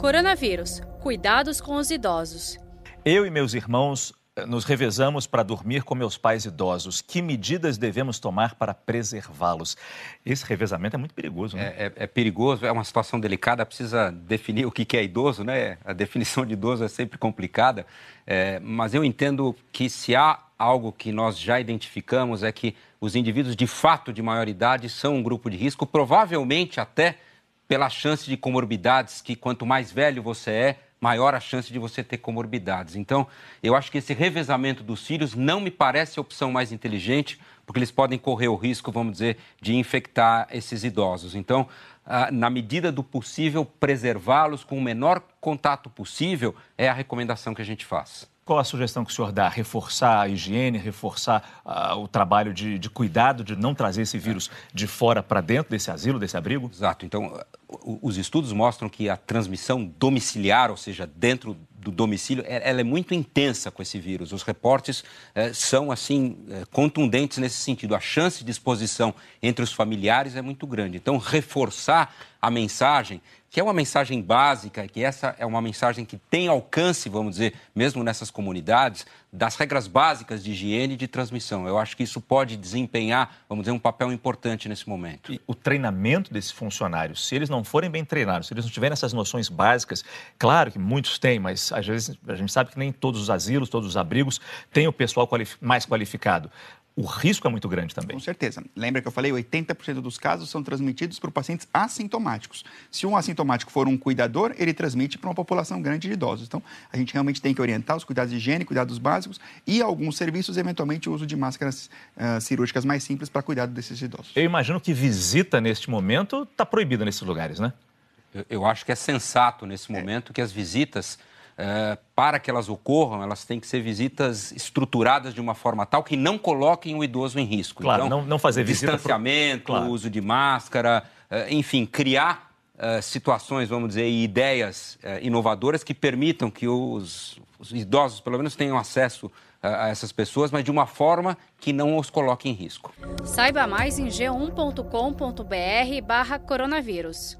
Coronavírus. Cuidados com os idosos. Eu e meus irmãos eh, nos revezamos para dormir com meus pais idosos. Que medidas devemos tomar para preservá-los? Esse revezamento é muito perigoso, né? É, é, é, perigoso, é uma situação delicada, precisa definir o que é idoso, né? A definição de idoso é sempre complicada, é, mas eu entendo que se há algo que nós já identificamos é que os indivíduos de fato de maior idade são um grupo de risco, provavelmente até pela chance de comorbidades, que quanto mais velho você é, maior a chance de você ter comorbidades. Então, eu acho que esse revezamento dos filhos não me parece a opção mais inteligente, porque eles podem correr o risco, vamos dizer, de infectar esses idosos. Então, na medida do possível, preservá-los com o menor contato possível é a recomendação que a gente faz. Qual a sugestão que o senhor dá? Reforçar a higiene, reforçar uh, o trabalho de, de, cuidado, de não trazer esse vírus de fora para dentro desse asilo, desse abrigo? Exato. Então, os estudos mostram que a transmissão domiciliar, ou seja, dentro do domicílio, é, ela é muito intensa com esse vírus. Os reportes eh, são, assim, eh, contundentes nesse sentido. A chance de exposição entre os familiares é muito grande. Então, reforçar a mensagem que é uma mensagem básica, que essa é uma mensagem que tem alcance, vamos dizer, mesmo nessas comunidades, das regras básicas de higiene e de transmissão. Eu acho que isso pode desempenhar, vamos dizer, um papel importante nesse momento. E o treinamento desses funcionários, se eles não forem bem treinados, se eles não tiverem essas noções básicas, claro que muitos têm, mas às vezes a gente sabe que nem todos os asilos, todos os abrigos têm o pessoal mais qualificado o risco é muito grande também. Com certeza. Lembra que eu falei, 80% dos casos são transmitidos por pacientes assintomáticos. Se um assintomático for um cuidador, ele transmite para uma população grande de idosos. Então, a gente realmente tem que orientar os cuidados de higiene, cuidados básicos e alguns serviços, eventualmente o uso de máscaras uh, cirúrgicas mais simples para cuidado desses idosos. Eu imagino que visita neste momento está proibida nesses lugares, né? Eu, eu, acho que é sensato nesse momento é. que as visitas é, para que elas ocorram, elas têm que ser visitas estruturadas de uma forma tal que não coloquem o idoso em risco. Claro, então, não, não fazer visita... Distanciamento, pro... claro. uso de máscara, é, enfim, criar é, situações, vamos dizer, e ideias inovadoras que permitam que os, os idosos, pelo menos, tenham acesso a essas pessoas, mas de uma forma que não os coloque em risco. Saiba mais em g1.com.br barra coronavírus.